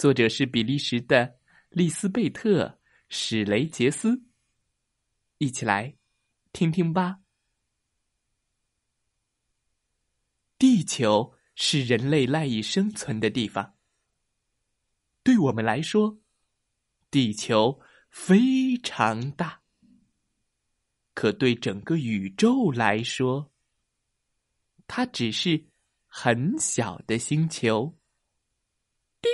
作者是比利时的利斯贝特·史雷杰斯。一起来听听吧。地球是人类赖以生存的地方。对我们来说，地球非常大。可对整个宇宙来说，它只是。很小的星球。叮！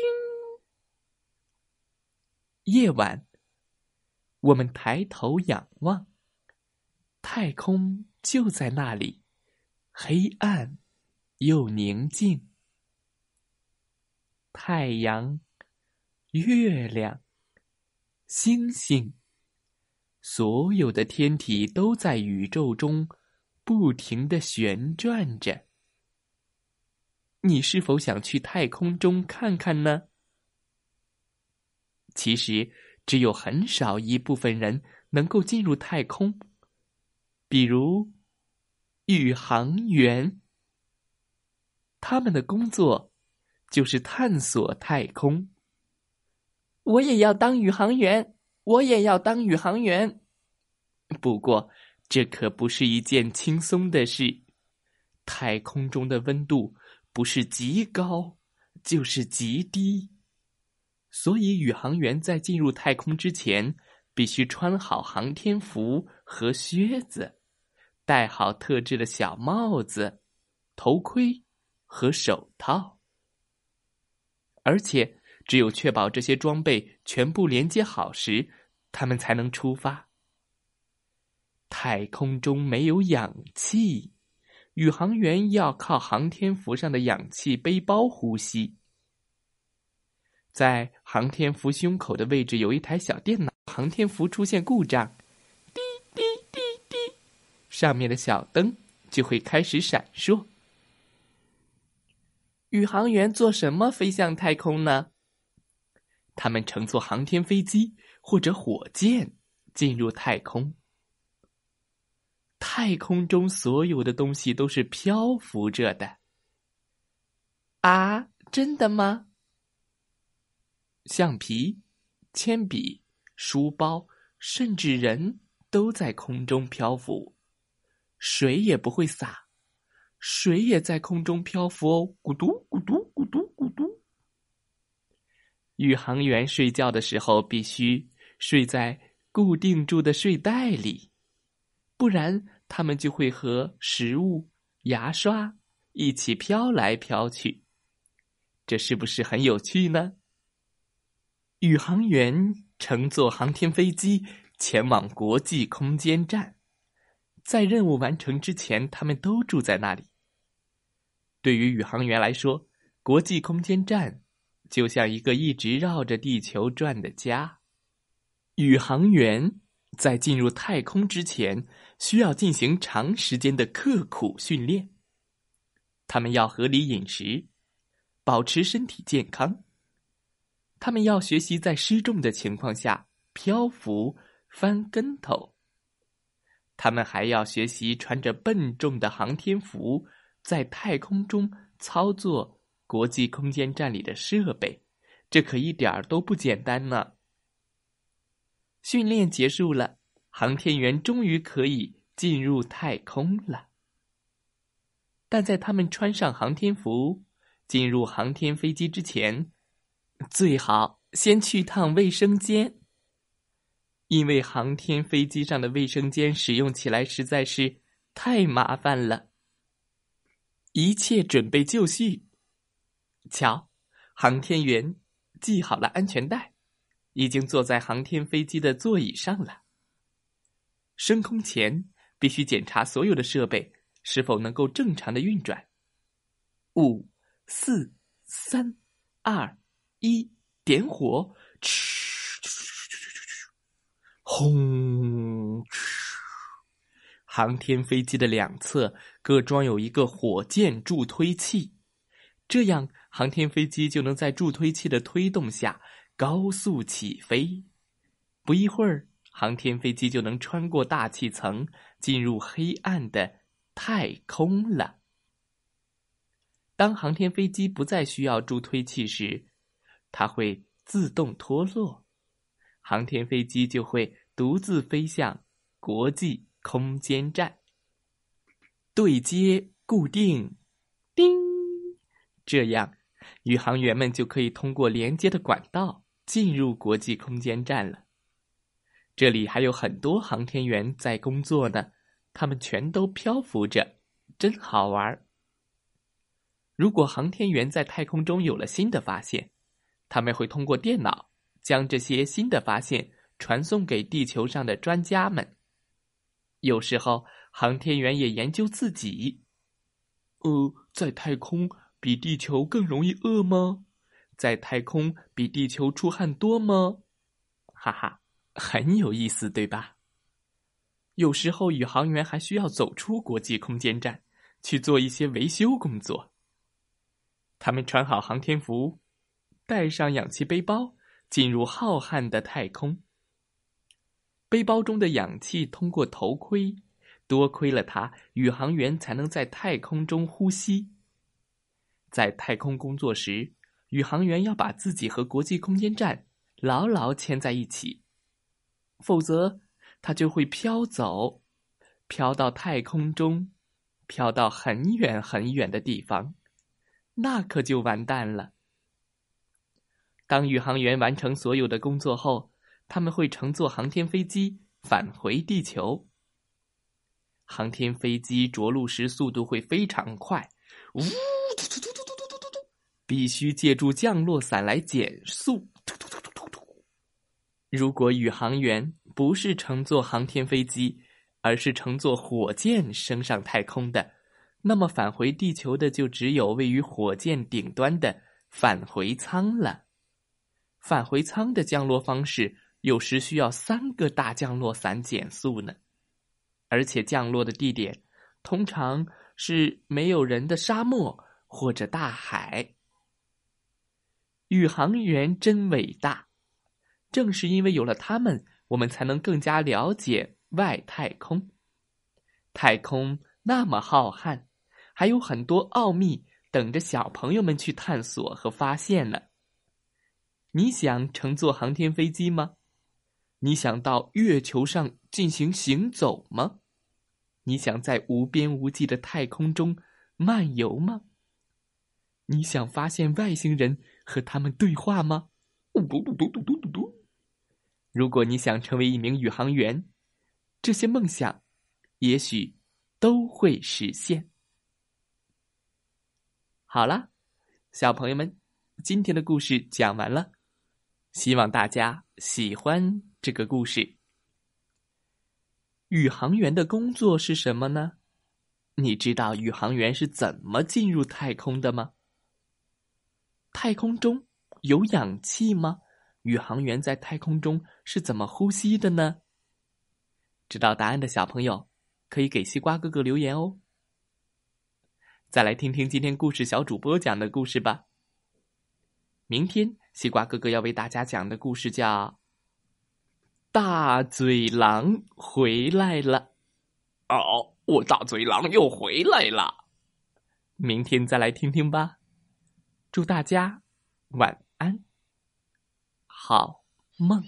夜晚，我们抬头仰望，太空就在那里，黑暗又宁静。太阳、月亮、星星，所有的天体都在宇宙中不停的旋转着。你是否想去太空中看看呢？其实，只有很少一部分人能够进入太空，比如宇航员。他们的工作就是探索太空。我也要当宇航员，我也要当宇航员。不过，这可不是一件轻松的事。太空中的温度。不是极高，就是极低，所以宇航员在进入太空之前，必须穿好航天服和靴子，戴好特制的小帽子、头盔和手套，而且只有确保这些装备全部连接好时，他们才能出发。太空中没有氧气。宇航员要靠航天服上的氧气背包呼吸。在航天服胸口的位置有一台小电脑，航天服出现故障，滴滴滴滴，上面的小灯就会开始闪烁。宇航员做什么飞向太空呢？他们乘坐航天飞机或者火箭进入太空。太空中所有的东西都是漂浮着的。啊，真的吗？橡皮、铅笔、书包，甚至人都在空中漂浮。水也不会洒，水也在空中漂浮哦，咕嘟咕嘟咕嘟咕嘟。宇航员睡觉的时候必须睡在固定住的睡袋里。不然，他们就会和食物、牙刷一起飘来飘去，这是不是很有趣呢？宇航员乘坐航天飞机前往国际空间站，在任务完成之前，他们都住在那里。对于宇航员来说，国际空间站就像一个一直绕着地球转的家。宇航员。在进入太空之前，需要进行长时间的刻苦训练。他们要合理饮食，保持身体健康。他们要学习在失重的情况下漂浮、翻跟头。他们还要学习穿着笨重的航天服，在太空中操作国际空间站里的设备。这可一点儿都不简单呢。训练结束了，航天员终于可以进入太空了。但在他们穿上航天服、进入航天飞机之前，最好先去趟卫生间，因为航天飞机上的卫生间使用起来实在是太麻烦了。一切准备就绪，瞧，航天员系好了安全带。已经坐在航天飞机的座椅上了。升空前必须检查所有的设备是否能够正常的运转。五、四、三、二、一，点火，嘘，轰！航天飞机的两侧各装有一个火箭助推器，这样航天飞机就能在助推器的推动下高速起飞。不一会儿，航天飞机就能穿过大气层，进入黑暗的太空了。当航天飞机不再需要助推器时，它会自动脱落，航天飞机就会独自飞向国际空间站。对接固定，叮，这样宇航员们就可以通过连接的管道进入国际空间站了。这里还有很多航天员在工作呢，他们全都漂浮着，真好玩儿。如果航天员在太空中有了新的发现，他们会通过电脑将这些新的发现传送给地球上的专家们。有时候，航天员也研究自己。呃，在太空比地球更容易饿吗？在太空比地球出汗多吗？哈哈。很有意思，对吧？有时候宇航员还需要走出国际空间站，去做一些维修工作。他们穿好航天服，带上氧气背包，进入浩瀚的太空。背包中的氧气通过头盔，多亏了它，宇航员才能在太空中呼吸。在太空工作时，宇航员要把自己和国际空间站牢牢牵在一起。否则，它就会飘走，飘到太空中，飘到很远很远的地方，那可就完蛋了。当宇航员完成所有的工作后，他们会乘坐航天飞机返回地球。航天飞机着陆时速度会非常快，呜，突突突突突突突突，必须借助降落伞来减速。突突突突突突如果宇航员不是乘坐航天飞机，而是乘坐火箭升上太空的，那么返回地球的就只有位于火箭顶端的返回舱了。返回舱的降落方式有时需要三个大降落伞减速呢，而且降落的地点通常是没有人的沙漠或者大海。宇航员真伟大。正是因为有了他们，我们才能更加了解外太空。太空那么浩瀚，还有很多奥秘等着小朋友们去探索和发现呢。你想乘坐航天飞机吗？你想到月球上进行行走吗？你想在无边无际的太空中漫游吗？你想发现外星人和他们对话吗？嘟嘟嘟嘟嘟嘟嘟。如果你想成为一名宇航员，这些梦想也许都会实现。好了，小朋友们，今天的故事讲完了，希望大家喜欢这个故事。宇航员的工作是什么呢？你知道宇航员是怎么进入太空的吗？太空中有氧气吗？宇航员在太空中是怎么呼吸的呢？知道答案的小朋友可以给西瓜哥哥留言哦。再来听听今天故事小主播讲的故事吧。明天西瓜哥哥要为大家讲的故事叫《大嘴狼回来了》。哦，我大嘴狼又回来了。明天再来听听吧。祝大家晚安。好梦。